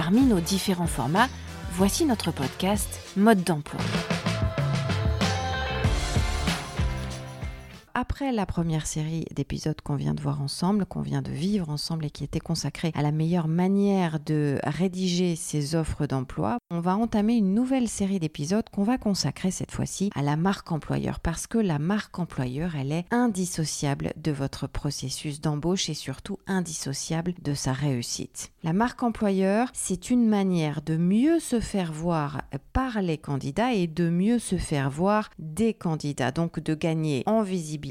Parmi nos différents formats, voici notre podcast Mode d'emploi. Après la première série d'épisodes qu'on vient de voir ensemble, qu'on vient de vivre ensemble et qui était consacrée à la meilleure manière de rédiger ces offres d'emploi, on va entamer une nouvelle série d'épisodes qu'on va consacrer cette fois-ci à la marque employeur parce que la marque employeur, elle est indissociable de votre processus d'embauche et surtout indissociable de sa réussite. La marque employeur, c'est une manière de mieux se faire voir par les candidats et de mieux se faire voir des candidats, donc de gagner en visibilité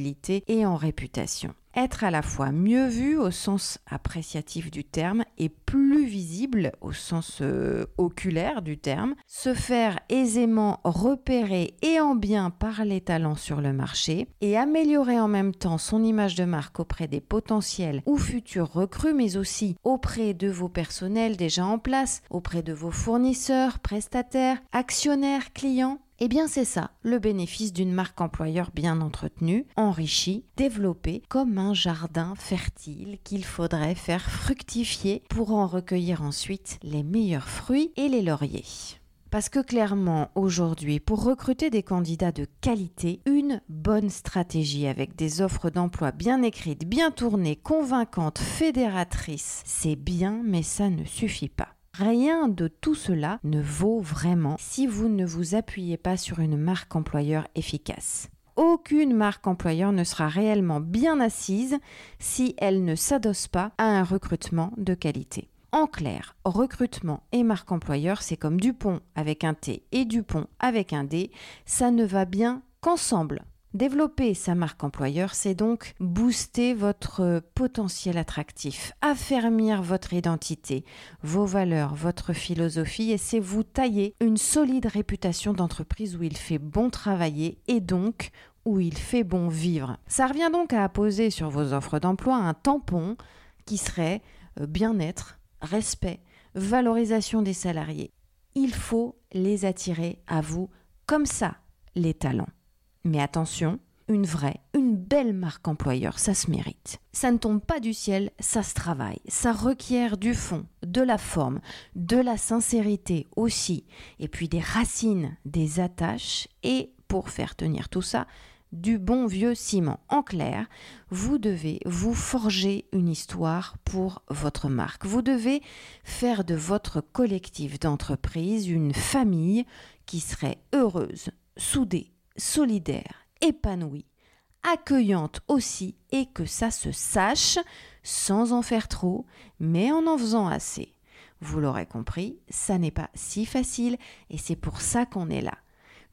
et en réputation. Être à la fois mieux vu au sens appréciatif du terme et plus visible au sens euh, oculaire du terme, se faire aisément repérer et en bien par les talents sur le marché et améliorer en même temps son image de marque auprès des potentiels ou futurs recrues mais aussi auprès de vos personnels déjà en place, auprès de vos fournisseurs, prestataires, actionnaires, clients eh bien c'est ça, le bénéfice d'une marque employeur bien entretenue, enrichie, développée comme un jardin fertile qu'il faudrait faire fructifier pour en recueillir ensuite les meilleurs fruits et les lauriers. Parce que clairement, aujourd'hui, pour recruter des candidats de qualité, une bonne stratégie avec des offres d'emploi bien écrites, bien tournées, convaincantes, fédératrices, c'est bien, mais ça ne suffit pas. Rien de tout cela ne vaut vraiment si vous ne vous appuyez pas sur une marque employeur efficace. Aucune marque employeur ne sera réellement bien assise si elle ne s'adosse pas à un recrutement de qualité. En clair, recrutement et marque employeur, c'est comme du pont avec un T et du pont avec un D, ça ne va bien qu'ensemble. Développer sa marque employeur, c'est donc booster votre potentiel attractif, affermir votre identité, vos valeurs, votre philosophie et c'est vous tailler une solide réputation d'entreprise où il fait bon travailler et donc où il fait bon vivre. Ça revient donc à apposer sur vos offres d'emploi un tampon qui serait euh, bien-être, respect, valorisation des salariés. Il faut les attirer à vous comme ça, les talents. Mais attention, une vraie, une belle marque employeur, ça se mérite. Ça ne tombe pas du ciel, ça se travaille. Ça requiert du fond, de la forme, de la sincérité aussi, et puis des racines, des attaches, et pour faire tenir tout ça, du bon vieux ciment. En clair, vous devez vous forger une histoire pour votre marque. Vous devez faire de votre collectif d'entreprise une famille qui serait heureuse, soudée, solidaire, épanouie, accueillante aussi, et que ça se sache sans en faire trop, mais en en faisant assez. Vous l'aurez compris, ça n'est pas si facile et c'est pour ça qu'on est là.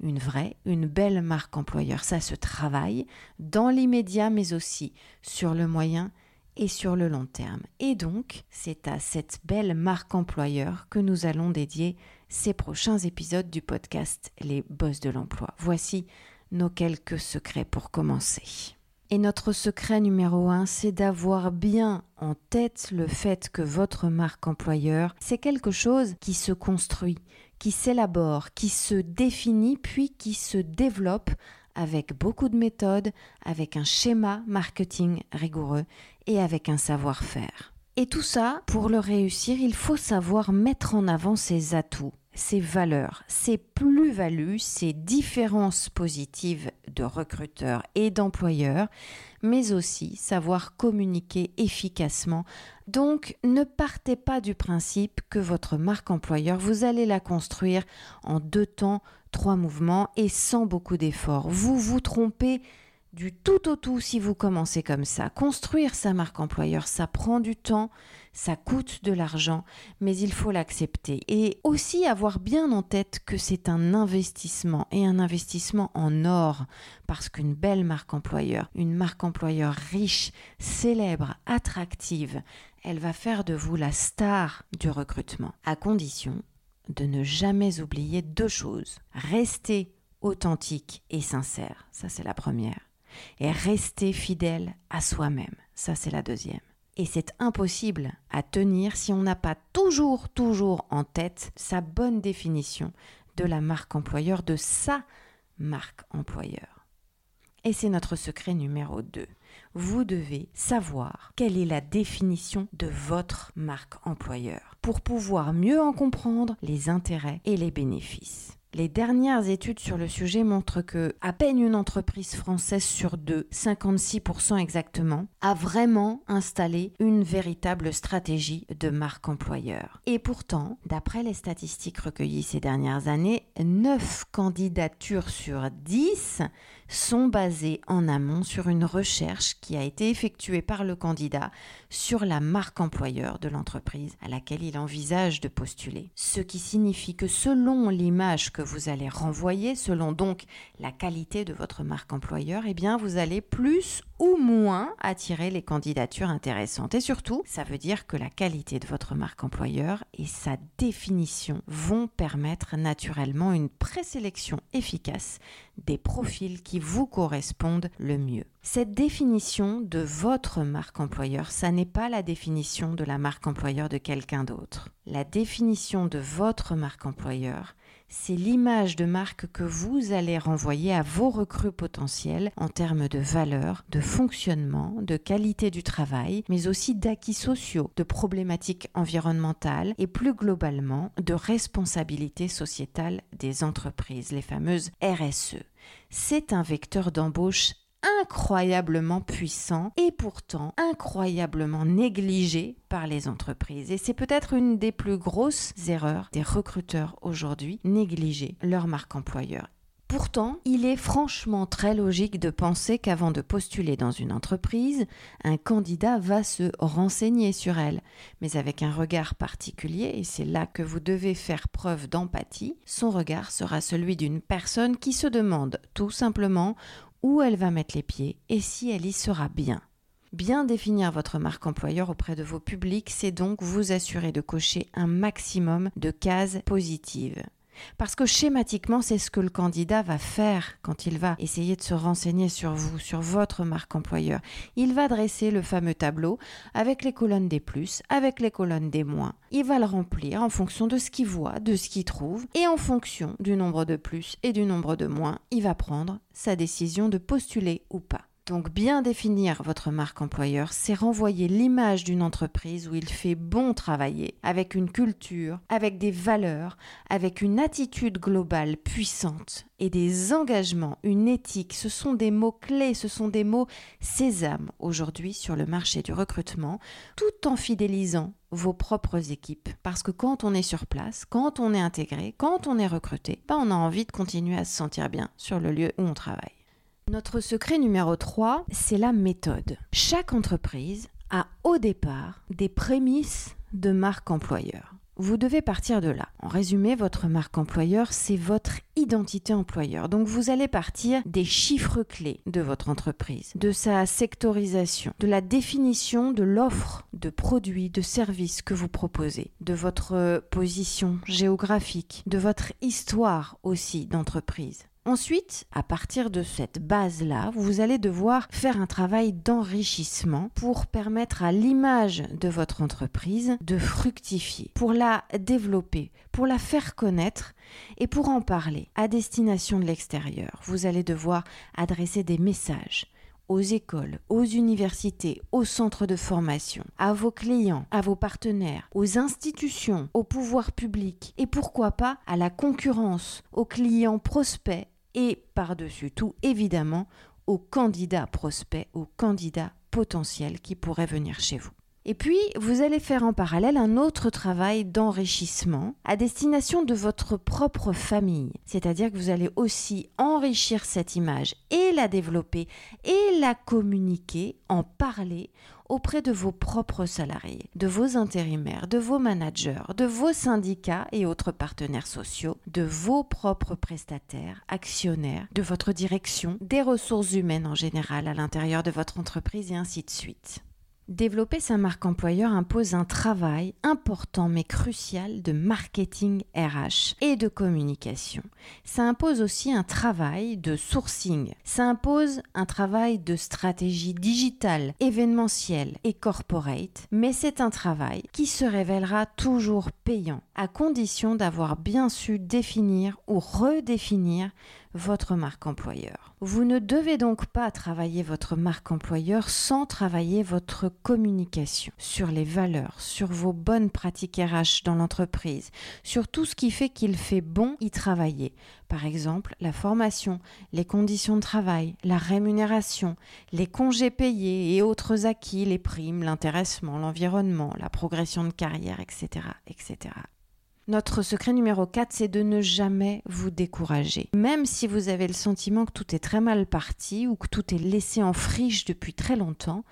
Une vraie, une belle marque employeur, ça se travaille dans l'immédiat mais aussi sur le moyen et sur le long terme. Et donc, c'est à cette belle marque employeur que nous allons dédier ces prochains épisodes du podcast Les Boss de l'emploi. Voici nos quelques secrets pour commencer. Et notre secret numéro un, c'est d'avoir bien en tête le fait que votre marque employeur, c'est quelque chose qui se construit, qui s'élabore, qui se définit, puis qui se développe avec beaucoup de méthodes, avec un schéma marketing rigoureux et avec un savoir-faire. Et tout ça, pour le réussir, il faut savoir mettre en avant ses atouts, ses valeurs, ses plus-values, ses différences positives de recruteurs et d'employeurs, mais aussi savoir communiquer efficacement. Donc ne partez pas du principe que votre marque employeur, vous allez la construire en deux temps, trois mouvements et sans beaucoup d'efforts. Vous vous trompez du tout au tout si vous commencez comme ça. Construire sa marque employeur, ça prend du temps, ça coûte de l'argent, mais il faut l'accepter. Et aussi avoir bien en tête que c'est un investissement et un investissement en or, parce qu'une belle marque employeur, une marque employeur riche, célèbre, attractive, elle va faire de vous la star du recrutement, à condition de ne jamais oublier deux choses. Rester authentique et sincère, ça c'est la première. Et rester fidèle à soi-même, ça c'est la deuxième. Et c'est impossible à tenir si on n'a pas toujours, toujours en tête sa bonne définition de la marque employeur, de sa marque employeur. Et c'est notre secret numéro 2. Vous devez savoir quelle est la définition de votre marque employeur pour pouvoir mieux en comprendre les intérêts et les bénéfices. Les dernières études sur le sujet montrent que à peine une entreprise française sur deux, 56% exactement, a vraiment installé une véritable stratégie de marque employeur. Et pourtant, d'après les statistiques recueillies ces dernières années, 9 candidatures sur 10 sont basées en amont sur une recherche qui a été effectuée par le candidat sur la marque employeur de l'entreprise à laquelle il envisage de postuler. Ce qui signifie que selon l'image que vous allez renvoyer, selon donc la qualité de votre marque employeur, eh bien vous allez plus ou moins attirer les candidatures intéressantes. Et surtout, ça veut dire que la qualité de votre marque employeur et sa définition vont permettre naturellement une présélection efficace des profils qui vous correspondent le mieux. Cette définition de votre marque employeur, ça n'est pas la définition de la marque employeur de quelqu'un d'autre. La définition de votre marque employeur, c'est l'image de marque que vous allez renvoyer à vos recrues potentiels en termes de valeur, de fonctionnement, de qualité du travail, mais aussi d'acquis sociaux, de problématiques environnementales et plus globalement de responsabilité sociétale des entreprises, les fameuses RSE. C'est un vecteur d'embauche incroyablement puissant et pourtant incroyablement négligé par les entreprises. Et c'est peut-être une des plus grosses erreurs des recruteurs aujourd'hui, négliger leur marque employeur. Pourtant, il est franchement très logique de penser qu'avant de postuler dans une entreprise, un candidat va se renseigner sur elle, mais avec un regard particulier, et c'est là que vous devez faire preuve d'empathie, son regard sera celui d'une personne qui se demande tout simplement où elle va mettre les pieds et si elle y sera bien. Bien définir votre marque employeur auprès de vos publics, c'est donc vous assurer de cocher un maximum de cases positives. Parce que schématiquement, c'est ce que le candidat va faire quand il va essayer de se renseigner sur vous, sur votre marque employeur. Il va dresser le fameux tableau avec les colonnes des plus, avec les colonnes des moins. Il va le remplir en fonction de ce qu'il voit, de ce qu'il trouve, et en fonction du nombre de plus et du nombre de moins, il va prendre sa décision de postuler ou pas. Donc bien définir votre marque employeur, c'est renvoyer l'image d'une entreprise où il fait bon travailler, avec une culture, avec des valeurs, avec une attitude globale puissante et des engagements, une éthique. Ce sont des mots clés, ce sont des mots sésame aujourd'hui sur le marché du recrutement, tout en fidélisant vos propres équipes. Parce que quand on est sur place, quand on est intégré, quand on est recruté, bah on a envie de continuer à se sentir bien sur le lieu où on travaille. Notre secret numéro 3, c'est la méthode. Chaque entreprise a au départ des prémices de marque employeur. Vous devez partir de là. En résumé, votre marque employeur, c'est votre identité employeur. Donc vous allez partir des chiffres clés de votre entreprise, de sa sectorisation, de la définition de l'offre de produits, de services que vous proposez, de votre position géographique, de votre histoire aussi d'entreprise. Ensuite, à partir de cette base-là, vous allez devoir faire un travail d'enrichissement pour permettre à l'image de votre entreprise de fructifier, pour la développer, pour la faire connaître et pour en parler à destination de l'extérieur. Vous allez devoir adresser des messages aux écoles, aux universités, aux centres de formation, à vos clients, à vos partenaires, aux institutions, au pouvoir public et pourquoi pas à la concurrence, aux clients prospects et par-dessus tout, évidemment, aux candidats prospects, aux candidats potentiels qui pourraient venir chez vous. Et puis, vous allez faire en parallèle un autre travail d'enrichissement à destination de votre propre famille. C'est-à-dire que vous allez aussi enrichir cette image et la développer et la communiquer, en parler auprès de vos propres salariés, de vos intérimaires, de vos managers, de vos syndicats et autres partenaires sociaux, de vos propres prestataires, actionnaires, de votre direction, des ressources humaines en général à l'intérieur de votre entreprise et ainsi de suite. Développer sa marque employeur impose un travail important mais crucial de marketing RH et de communication. Ça impose aussi un travail de sourcing. Ça impose un travail de stratégie digitale, événementielle et corporate, mais c'est un travail qui se révélera toujours payant à condition d'avoir bien su définir ou redéfinir votre marque employeur. Vous ne devez donc pas travailler votre marque employeur sans travailler votre communication sur les valeurs, sur vos bonnes pratiques RH dans l'entreprise, sur tout ce qui fait qu'il fait bon y travailler. Par exemple, la formation, les conditions de travail, la rémunération, les congés payés et autres acquis, les primes, l'intéressement, l'environnement, la progression de carrière, etc., etc. Notre secret numéro 4, c'est de ne jamais vous décourager. Même si vous avez le sentiment que tout est très mal parti ou que tout est laissé en friche depuis très longtemps,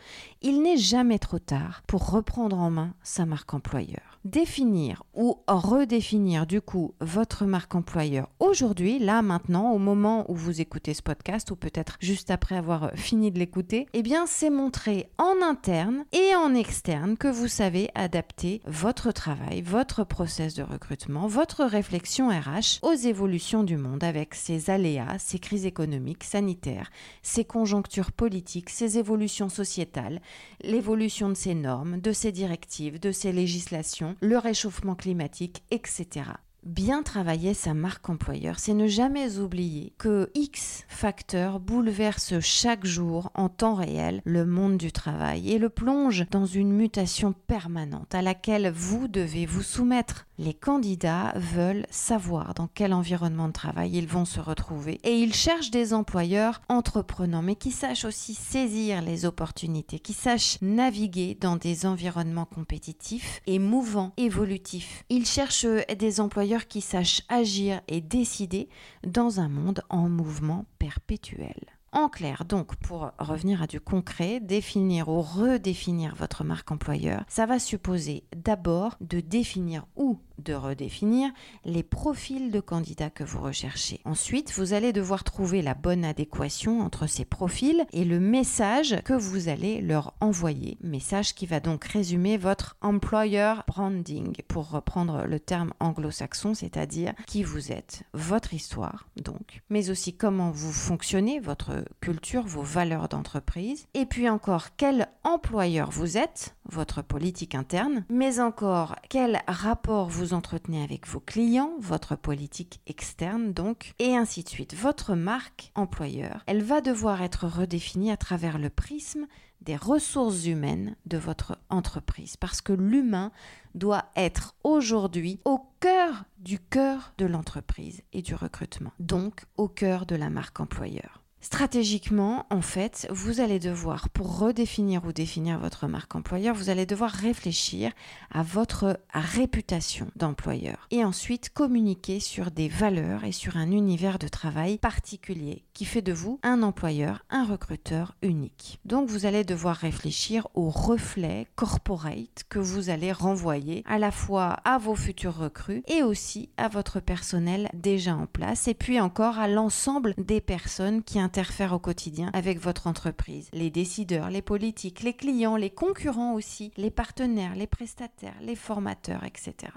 il n'est jamais trop tard pour reprendre en main sa marque employeur. Définir ou redéfinir du coup votre marque employeur aujourd'hui, là maintenant, au moment où vous écoutez ce podcast ou peut-être juste après avoir fini de l'écouter, eh bien c'est montrer en interne et en externe que vous savez adapter votre travail, votre process de recrutement votre réflexion RH aux évolutions du monde avec ses aléas, ses crises économiques, sanitaires, ses conjonctures politiques, ses évolutions sociétales, l'évolution de ses normes, de ses directives, de ses législations, le réchauffement climatique, etc. Bien travailler sa marque employeur, c'est ne jamais oublier que X facteurs bouleversent chaque jour en temps réel le monde du travail et le plonge dans une mutation permanente à laquelle vous devez vous soumettre. Les candidats veulent savoir dans quel environnement de travail ils vont se retrouver et ils cherchent des employeurs entreprenants mais qui sachent aussi saisir les opportunités, qui sachent naviguer dans des environnements compétitifs et mouvants, évolutifs. Ils cherchent des employeurs qui sachent agir et décider dans un monde en mouvement perpétuel. En clair, donc, pour revenir à du concret, définir ou redéfinir votre marque employeur, ça va supposer d'abord de définir où de redéfinir les profils de candidats que vous recherchez. Ensuite, vous allez devoir trouver la bonne adéquation entre ces profils et le message que vous allez leur envoyer. Message qui va donc résumer votre employer branding, pour reprendre le terme anglo-saxon, c'est-à-dire qui vous êtes, votre histoire donc, mais aussi comment vous fonctionnez, votre culture, vos valeurs d'entreprise, et puis encore quel employeur vous êtes, votre politique interne, mais encore quel rapport vous entretenez avec vos clients, votre politique externe donc, et ainsi de suite. Votre marque employeur, elle va devoir être redéfinie à travers le prisme des ressources humaines de votre entreprise, parce que l'humain doit être aujourd'hui au cœur du cœur de l'entreprise et du recrutement, donc au cœur de la marque employeur. Stratégiquement, en fait, vous allez devoir, pour redéfinir ou définir votre marque employeur, vous allez devoir réfléchir à votre réputation d'employeur et ensuite communiquer sur des valeurs et sur un univers de travail particulier qui fait de vous un employeur, un recruteur unique. Donc vous allez devoir réfléchir au reflet corporate que vous allez renvoyer à la fois à vos futurs recrues et aussi à votre personnel déjà en place et puis encore à l'ensemble des personnes qui interfèrent au quotidien avec votre entreprise. Les décideurs, les politiques, les clients, les concurrents aussi, les partenaires, les prestataires, les formateurs, etc.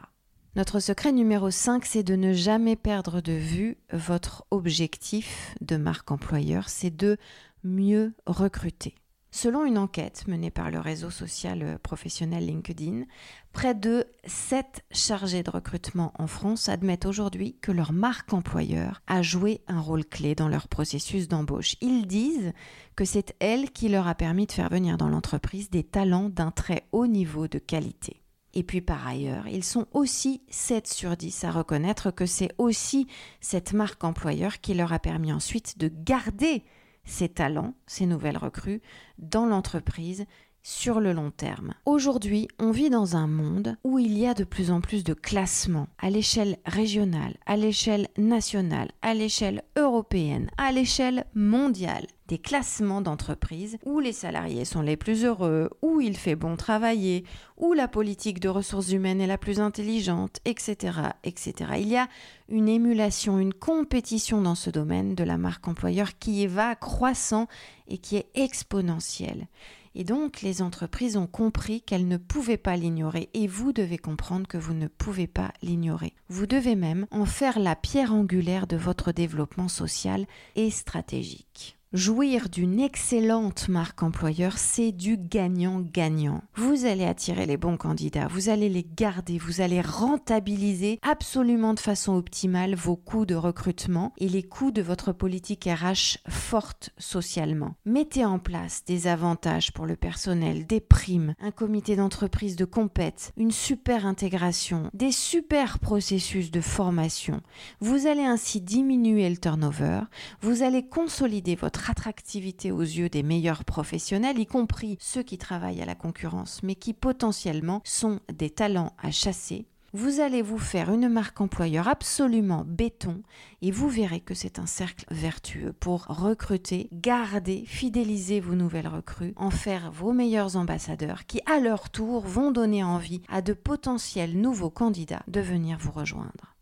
Notre secret numéro 5, c'est de ne jamais perdre de vue votre objectif de marque employeur, c'est de mieux recruter. Selon une enquête menée par le réseau social professionnel LinkedIn, près de 7 chargés de recrutement en France admettent aujourd'hui que leur marque employeur a joué un rôle clé dans leur processus d'embauche. Ils disent que c'est elle qui leur a permis de faire venir dans l'entreprise des talents d'un très haut niveau de qualité. Et puis par ailleurs, ils sont aussi 7 sur 10 à reconnaître que c'est aussi cette marque employeur qui leur a permis ensuite de garder ces talents, ces nouvelles recrues, dans l'entreprise sur le long terme. Aujourd'hui, on vit dans un monde où il y a de plus en plus de classements à l'échelle régionale, à l'échelle nationale, à l'échelle européenne, à l'échelle mondiale des classements d'entreprises où les salariés sont les plus heureux, où il fait bon travailler, où la politique de ressources humaines est la plus intelligente, etc., etc. Il y a une émulation, une compétition dans ce domaine de la marque employeur qui va croissant et qui est exponentielle. Et donc, les entreprises ont compris qu'elles ne pouvaient pas l'ignorer et vous devez comprendre que vous ne pouvez pas l'ignorer. Vous devez même en faire la pierre angulaire de votre développement social et stratégique. Jouir d'une excellente marque employeur, c'est du gagnant-gagnant. Vous allez attirer les bons candidats, vous allez les garder, vous allez rentabiliser absolument de façon optimale vos coûts de recrutement et les coûts de votre politique RH forte socialement. Mettez en place des avantages pour le personnel, des primes, un comité d'entreprise de compète, une super intégration, des super processus de formation. Vous allez ainsi diminuer le turnover, vous allez consolider votre attractivité aux yeux des meilleurs professionnels, y compris ceux qui travaillent à la concurrence, mais qui potentiellement sont des talents à chasser, vous allez vous faire une marque employeur absolument béton et vous verrez que c'est un cercle vertueux pour recruter, garder, fidéliser vos nouvelles recrues, en faire vos meilleurs ambassadeurs qui à leur tour vont donner envie à de potentiels nouveaux candidats de venir vous rejoindre.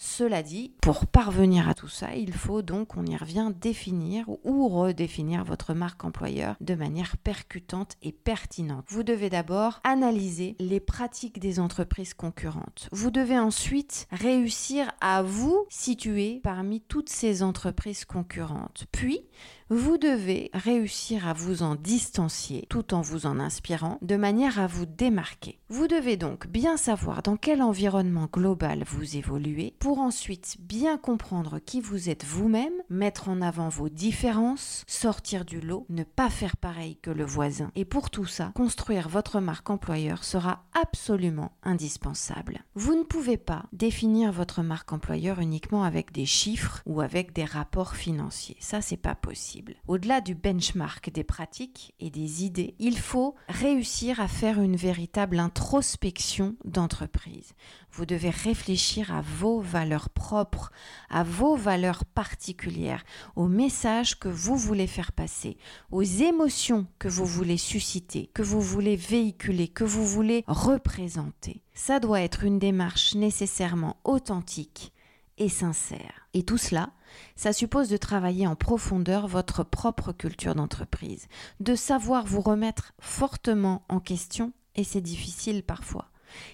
Cela dit, pour parvenir à tout ça, il faut donc, on y revient, définir ou redéfinir votre marque employeur de manière percutante et pertinente. Vous devez d'abord analyser les pratiques des entreprises concurrentes. Vous devez ensuite réussir à vous situer parmi toutes ces entreprises concurrentes. Puis, vous devez réussir à vous en distancier tout en vous en inspirant de manière à vous démarquer. Vous devez donc bien savoir dans quel environnement global vous évoluez pour ensuite bien comprendre qui vous êtes vous-même, mettre en avant vos différences, sortir du lot, ne pas faire pareil que le voisin. Et pour tout ça, construire votre marque employeur sera absolument indispensable. Vous ne pouvez pas définir votre marque employeur uniquement avec des chiffres ou avec des rapports financiers. Ça, c'est pas possible. Au-delà du benchmark des pratiques et des idées, il faut réussir à faire une véritable introspection d'entreprise. Vous devez réfléchir à vos valeurs propres, à vos valeurs particulières, aux messages que vous voulez faire passer, aux émotions que vous voulez susciter, que vous voulez véhiculer, que vous voulez représenter. Ça doit être une démarche nécessairement authentique et sincère. Et tout cela, ça suppose de travailler en profondeur votre propre culture d'entreprise, de savoir vous remettre fortement en question, et c'est difficile parfois,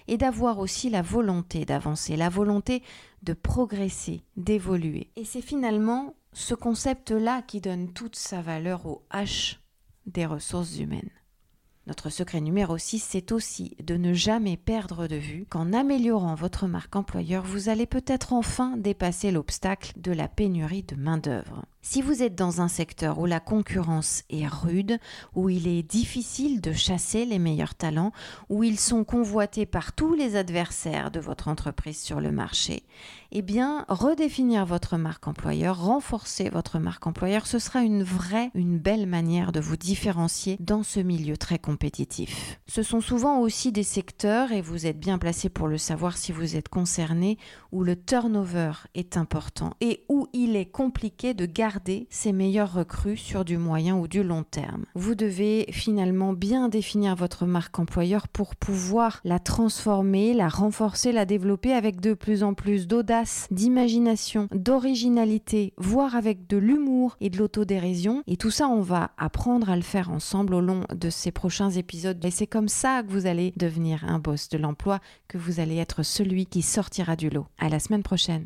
et d'avoir aussi la volonté d'avancer, la volonté de progresser, d'évoluer. Et c'est finalement ce concept-là qui donne toute sa valeur au H des ressources humaines. Notre secret numéro 6, c'est aussi de ne jamais perdre de vue qu'en améliorant votre marque employeur, vous allez peut-être enfin dépasser l'obstacle de la pénurie de main-d'œuvre. Si vous êtes dans un secteur où la concurrence est rude, où il est difficile de chasser les meilleurs talents, où ils sont convoités par tous les adversaires de votre entreprise sur le marché, eh bien, redéfinir votre marque employeur, renforcer votre marque employeur, ce sera une vraie, une belle manière de vous différencier dans ce milieu très compétitif. Ce sont souvent aussi des secteurs, et vous êtes bien placé pour le savoir si vous êtes concerné, où le turnover est important et où il est compliqué de ses meilleurs recrues sur du moyen ou du long terme. Vous devez finalement bien définir votre marque employeur pour pouvoir la transformer, la renforcer, la développer avec de plus en plus d'audace, d'imagination, d'originalité, voire avec de l'humour et de l'autodérision. Et tout ça, on va apprendre à le faire ensemble au long de ces prochains épisodes. Et c'est comme ça que vous allez devenir un boss de l'emploi, que vous allez être celui qui sortira du lot. À la semaine prochaine.